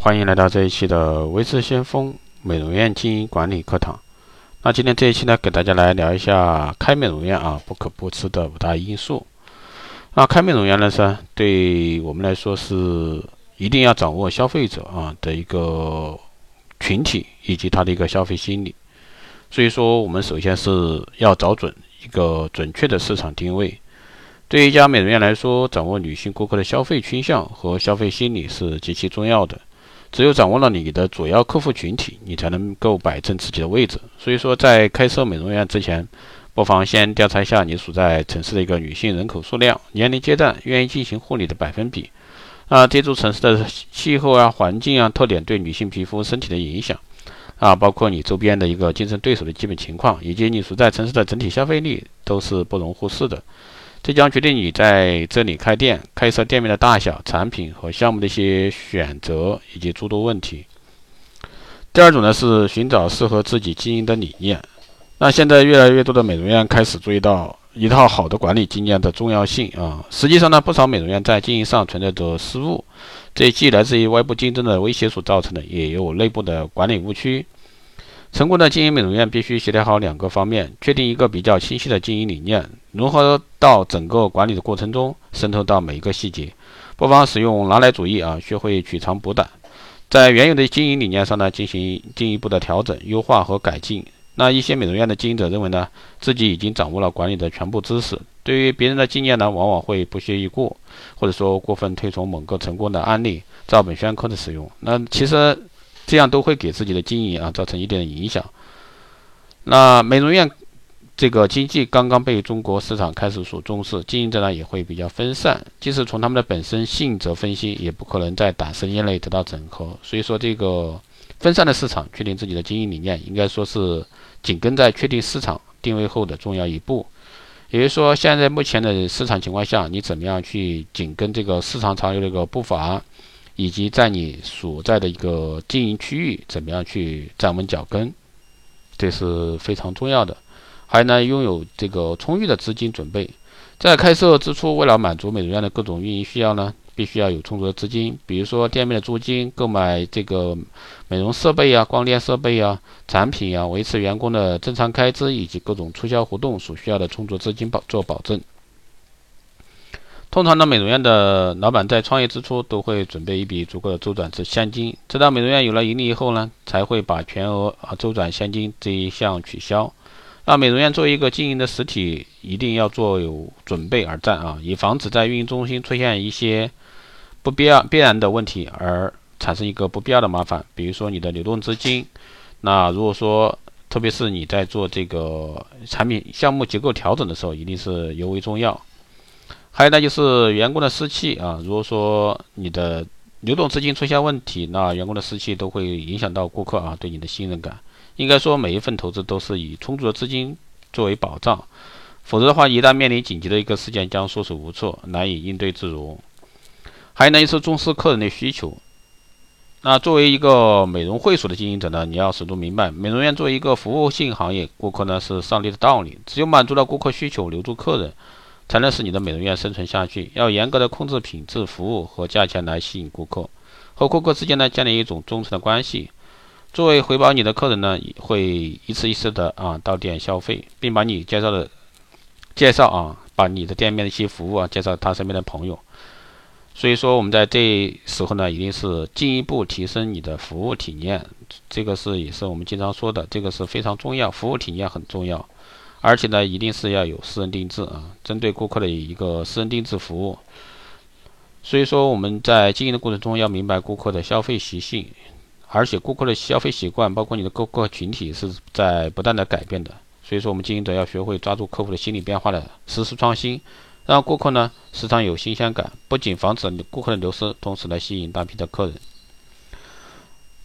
欢迎来到这一期的微智先锋美容院经营管理课堂。那今天这一期呢，给大家来聊一下开美容院啊不可不知的五大因素。那开美容院呢，是对我们来说是一定要掌握消费者啊的一个群体以及他的一个消费心理。所以说，我们首先是要找准一个准确的市场定位。对于一家美容院来说，掌握女性顾客的消费倾向和消费心理是极其重要的。只有掌握了你的主要客户群体，你才能够摆正自己的位置。所以说，在开设美容院之前，不妨先调查一下你所在城市的一个女性人口数量、年龄阶段、愿意进行护理的百分比。啊，这座城市的气候啊、环境啊特点对女性皮肤身体的影响。啊，包括你周边的一个竞争对手的基本情况，以及你所在城市的整体消费力，都是不容忽视的。这将决定你在这里开店、开设店面的大小、产品和项目的一些选择以及诸多问题。第二种呢是寻找适合自己经营的理念。那现在越来越多的美容院开始注意到一套好的管理经验的重要性啊。实际上呢，不少美容院在经营上存在着失误，这既来自于外部竞争的威胁所造成的，也有内部的管理误区。成功的经营美容院必须协调好两个方面，确定一个比较清晰的经营理念，融合到整个管理的过程中，渗透到每一个细节。不妨使用拿来主义啊，学会取长补短，在原有的经营理念上呢进行进一步的调整、优化和改进。那一些美容院的经营者认为呢，自己已经掌握了管理的全部知识，对于别人的经验呢，往往会不屑一顾，或者说过分推崇某个成功的案例，照本宣科的使用。那其实。这样都会给自己的经营啊造成一定的影响。那美容院这个经济刚刚被中国市场开始所重视，经营者呢也会比较分散，即使从他们的本身性质分析，也不可能在短时间内得到整合。所以说，这个分散的市场确定自己的经营理念，应该说是紧跟在确定市场定位后的重要一步。也就是说，现在目前的市场情况下，你怎么样去紧跟这个市场潮流的一个步伐？以及在你所在的一个经营区域，怎么样去站稳脚跟，这是非常重要的。还有呢，拥有这个充裕的资金准备，在开设之初，为了满足美容院的各种运营需要呢，必须要有充足的资金，比如说店面的租金、购买这个美容设备啊、光电设备啊、产品啊、维持员工的正常开支以及各种促销活动所需要的充足资金保做保证。通常呢，美容院的老板在创业之初都会准备一笔足够的周转资现金，直到美容院有了盈利以后呢，才会把全额啊周转现金这一项取消。那美容院作为一个经营的实体，一定要做有准备而战啊，以防止在运营中心出现一些不必要必然的问题而产生一个不必要的麻烦。比如说你的流动资金，那如果说特别是你在做这个产品项目结构调整的时候，一定是尤为重要。还有呢，就是员工的士气啊。如果说你的流动资金出现问题，那员工的士气都会影响到顾客啊对你的信任感。应该说，每一份投资都是以充足的资金作为保障，否则的话，一旦面临紧急的一个事件，将束手无措，难以应对自如。还有呢，就是重视客人的需求。那作为一个美容会所的经营者呢，你要始终明白，美容院作为一个服务性行业，顾客呢是上帝的道理。只有满足了顾客需求，留住客人。才能使你的美容院生存下去。要严格的控制品质、服务和价钱来吸引顾客，和顾客之间呢建立一种忠诚的关系。作为回报，你的客人呢会一次一次的啊到店消费，并把你介绍的介绍啊把你的店面的一些服务啊介绍他身边的朋友。所以说我们在这时候呢一定是进一步提升你的服务体验，这个是也是我们经常说的，这个是非常重要，服务体验很重要。而且呢，一定是要有私人定制啊，针对顾客的一个私人定制服务。所以说，我们在经营的过程中要明白顾客的消费习性，而且顾客的消费习惯，包括你的顾客群体是在不断的改变的。所以说，我们经营者要学会抓住客户的心理变化的实时创新，让顾客呢时常有新鲜感，不仅防止顾客的流失，同时来吸引大批的客人。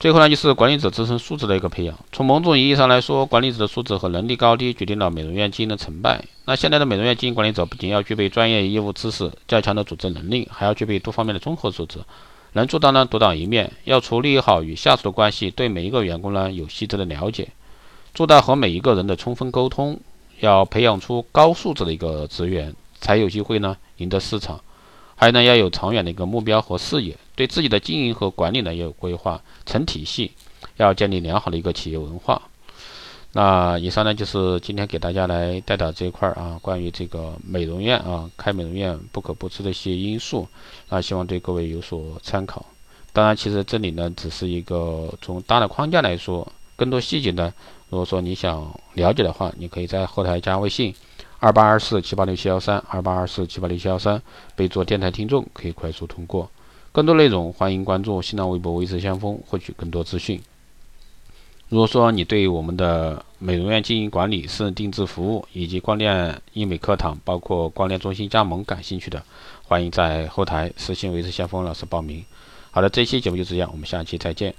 最后呢，就是管理者自身素质的一个培养。从某种意义上来说，管理者的素质和能力高低决定了美容院经营的成败。那现在的美容院经营管理者不仅要具备专业业务知识、较强的组织能力，还要具备多方面的综合素质，能做到呢独当一面。要处理好与下属的关系，对每一个员工呢有细致的了解，做到和每一个人的充分沟通。要培养出高素质的一个职员，才有机会呢赢得市场。还有呢，要有长远的一个目标和视野，对自己的经营和管理呢要有规划，成体系，要建立良好的一个企业文化。那以上呢就是今天给大家来带到这一块儿啊，关于这个美容院啊，开美容院不可不知的一些因素，啊，希望对各位有所参考。当然，其实这里呢只是一个从大的框架来说，更多细节呢，如果说你想了解的话，你可以在后台加微信二八二四七八六七幺三二八二四七八六七幺三，备注电台听众，可以快速通过。更多内容欢迎关注新浪微博“微智先锋”，获取更多资讯。如果说你对我们的美容院经营管理、私人定制服务以及光电医美课堂，包括光电中心加盟感兴趣的，欢迎在后台私信维持先锋老师报名。好的，这期节目就这样，我们下期再见。